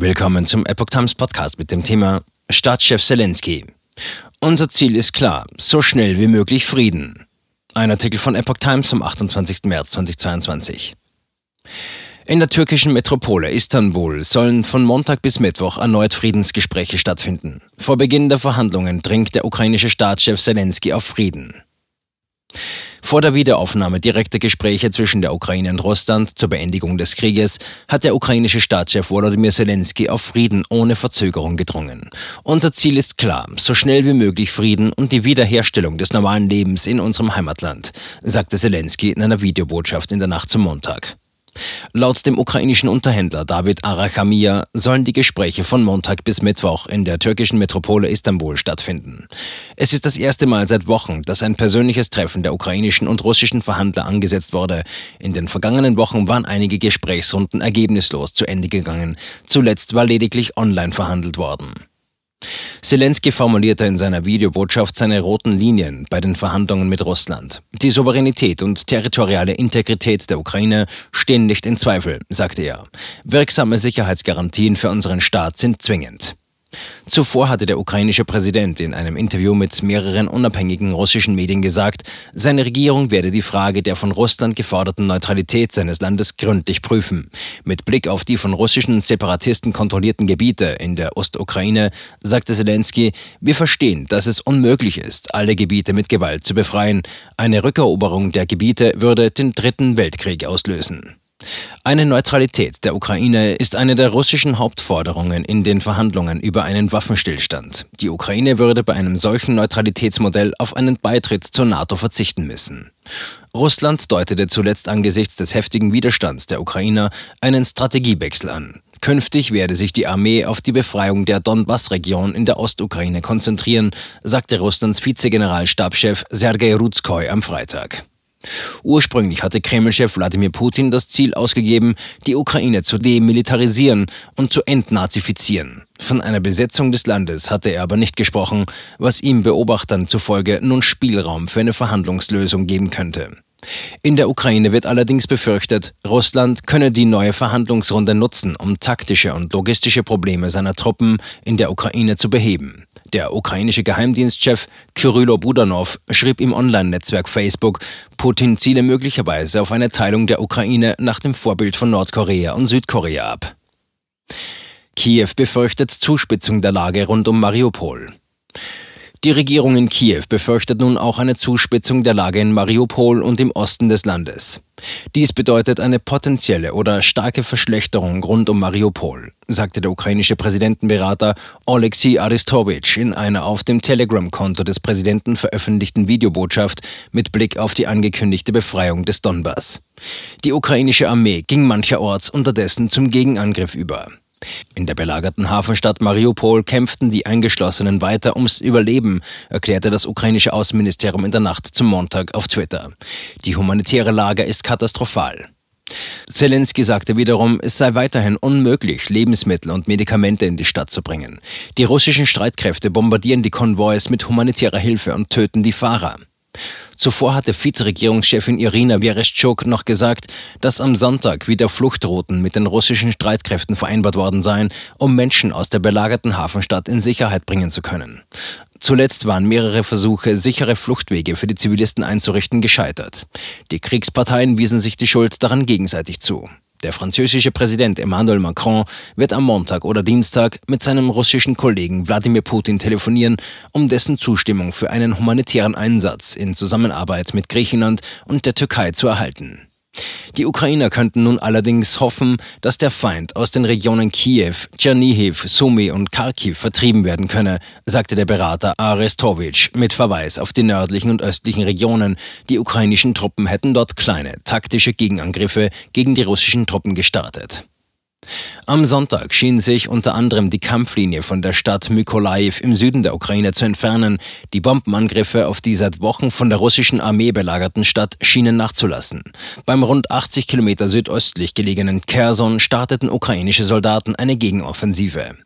Willkommen zum Epoch Times Podcast mit dem Thema Staatschef Zelensky. Unser Ziel ist klar, so schnell wie möglich Frieden. Ein Artikel von Epoch Times vom 28. März 2022. In der türkischen Metropole Istanbul sollen von Montag bis Mittwoch erneut Friedensgespräche stattfinden. Vor Beginn der Verhandlungen dringt der ukrainische Staatschef Zelensky auf Frieden. Vor der Wiederaufnahme direkter Gespräche zwischen der Ukraine und Russland zur Beendigung des Krieges hat der ukrainische Staatschef Volodymyr Zelensky auf Frieden ohne Verzögerung gedrungen. Unser Ziel ist klar, so schnell wie möglich Frieden und die Wiederherstellung des normalen Lebens in unserem Heimatland, sagte Zelensky in einer Videobotschaft in der Nacht zum Montag. Laut dem ukrainischen Unterhändler David Arachamia sollen die Gespräche von Montag bis Mittwoch in der türkischen Metropole Istanbul stattfinden. Es ist das erste Mal seit Wochen, dass ein persönliches Treffen der ukrainischen und russischen Verhandler angesetzt wurde. In den vergangenen Wochen waren einige Gesprächsrunden ergebnislos zu Ende gegangen. Zuletzt war lediglich online verhandelt worden. Zelensky formulierte in seiner Videobotschaft seine roten Linien bei den Verhandlungen mit Russland. Die Souveränität und territoriale Integrität der Ukraine stehen nicht in Zweifel, sagte er. Wirksame Sicherheitsgarantien für unseren Staat sind zwingend. Zuvor hatte der ukrainische Präsident in einem Interview mit mehreren unabhängigen russischen Medien gesagt, seine Regierung werde die Frage der von Russland geforderten Neutralität seines Landes gründlich prüfen. Mit Blick auf die von russischen Separatisten kontrollierten Gebiete in der Ostukraine sagte Zelensky, wir verstehen, dass es unmöglich ist, alle Gebiete mit Gewalt zu befreien. Eine Rückeroberung der Gebiete würde den Dritten Weltkrieg auslösen. Eine Neutralität der Ukraine ist eine der russischen Hauptforderungen in den Verhandlungen über einen Waffenstillstand. Die Ukraine würde bei einem solchen Neutralitätsmodell auf einen Beitritt zur NATO verzichten müssen. Russland deutete zuletzt angesichts des heftigen Widerstands der Ukrainer einen Strategiewechsel an. Künftig werde sich die Armee auf die Befreiung der Donbass-Region in der Ostukraine konzentrieren, sagte Russlands Vizegeneralstabschef Sergei Ruzkoi am Freitag. Ursprünglich hatte Kreml-Chef Wladimir Putin das Ziel ausgegeben, die Ukraine zu demilitarisieren und zu entnazifizieren. Von einer Besetzung des Landes hatte er aber nicht gesprochen, was ihm Beobachtern zufolge nun Spielraum für eine Verhandlungslösung geben könnte. In der Ukraine wird allerdings befürchtet, Russland könne die neue Verhandlungsrunde nutzen, um taktische und logistische Probleme seiner Truppen in der Ukraine zu beheben. Der ukrainische Geheimdienstchef Kyrylo Budanov schrieb im Online-Netzwerk Facebook, Putin ziele möglicherweise auf eine Teilung der Ukraine nach dem Vorbild von Nordkorea und Südkorea ab. Kiew befürchtet Zuspitzung der Lage rund um Mariupol. Die Regierung in Kiew befürchtet nun auch eine Zuspitzung der Lage in Mariupol und im Osten des Landes. Dies bedeutet eine potenzielle oder starke Verschlechterung rund um Mariupol, sagte der ukrainische Präsidentenberater Oleksiy Aristowitsch in einer auf dem Telegram-Konto des Präsidenten veröffentlichten Videobotschaft mit Blick auf die angekündigte Befreiung des Donbass. Die ukrainische Armee ging mancherorts unterdessen zum Gegenangriff über. In der belagerten Hafenstadt Mariupol kämpften die Eingeschlossenen weiter ums Überleben, erklärte das ukrainische Außenministerium in der Nacht zum Montag auf Twitter. Die humanitäre Lage ist katastrophal. Zelensky sagte wiederum, es sei weiterhin unmöglich, Lebensmittel und Medikamente in die Stadt zu bringen. Die russischen Streitkräfte bombardieren die Konvois mit humanitärer Hilfe und töten die Fahrer. Zuvor hatte Vizeregierungschefin Irina Vereshchuk noch gesagt, dass am Sonntag wieder Fluchtrouten mit den russischen Streitkräften vereinbart worden seien, um Menschen aus der belagerten Hafenstadt in Sicherheit bringen zu können. Zuletzt waren mehrere Versuche, sichere Fluchtwege für die Zivilisten einzurichten, gescheitert. Die Kriegsparteien wiesen sich die Schuld daran gegenseitig zu. Der französische Präsident Emmanuel Macron wird am Montag oder Dienstag mit seinem russischen Kollegen Wladimir Putin telefonieren, um dessen Zustimmung für einen humanitären Einsatz in Zusammenarbeit mit Griechenland und der Türkei zu erhalten. Die Ukrainer könnten nun allerdings hoffen, dass der Feind aus den Regionen Kiew, Tschernihiv, Sumy und Kharkiv vertrieben werden könne, sagte der Berater Arestowitsch mit Verweis auf die nördlichen und östlichen Regionen. Die ukrainischen Truppen hätten dort kleine taktische Gegenangriffe gegen die russischen Truppen gestartet. Am Sonntag schien sich unter anderem die Kampflinie von der Stadt Mykolaiv im Süden der Ukraine zu entfernen. Die Bombenangriffe auf die seit Wochen von der russischen Armee belagerten Stadt schienen nachzulassen. Beim rund 80 Kilometer südöstlich gelegenen Kherson starteten ukrainische Soldaten eine Gegenoffensive.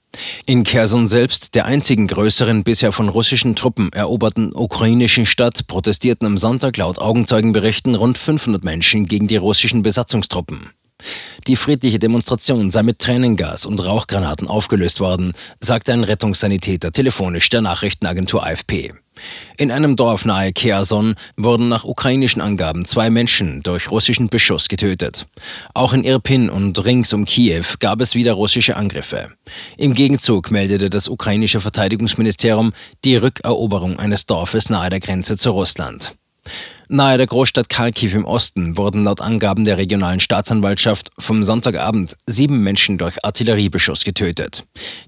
In Kherson selbst, der einzigen größeren bisher von russischen Truppen eroberten ukrainischen Stadt, protestierten am Sonntag laut Augenzeugenberichten rund 500 Menschen gegen die russischen Besatzungstruppen. Die friedliche Demonstration sei mit Tränengas und Rauchgranaten aufgelöst worden, sagte ein Rettungssanitäter telefonisch der Nachrichtenagentur AFP. In einem Dorf nahe Kherson wurden nach ukrainischen Angaben zwei Menschen durch russischen Beschuss getötet. Auch in Irpin und rings um Kiew gab es wieder russische Angriffe. Im Gegenzug meldete das ukrainische Verteidigungsministerium die Rückeroberung eines Dorfes nahe der Grenze zu Russland. Nahe der Großstadt Kharkiv im Osten wurden laut Angaben der regionalen Staatsanwaltschaft vom Sonntagabend sieben Menschen durch Artilleriebeschuss getötet.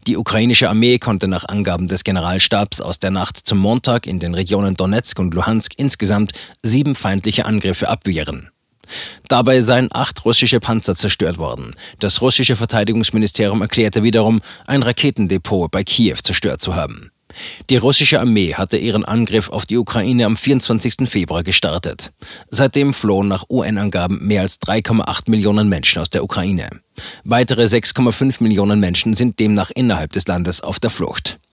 Die ukrainische Armee konnte nach Angaben des Generalstabs aus der Nacht zum Montag in den Regionen Donetsk und Luhansk insgesamt sieben feindliche Angriffe abwehren. Dabei seien acht russische Panzer zerstört worden. Das russische Verteidigungsministerium erklärte wiederum, ein Raketendepot bei Kiew zerstört zu haben. Die russische Armee hatte ihren Angriff auf die Ukraine am 24. Februar gestartet. Seitdem flohen nach UN-Angaben mehr als 3,8 Millionen Menschen aus der Ukraine. Weitere 6,5 Millionen Menschen sind demnach innerhalb des Landes auf der Flucht.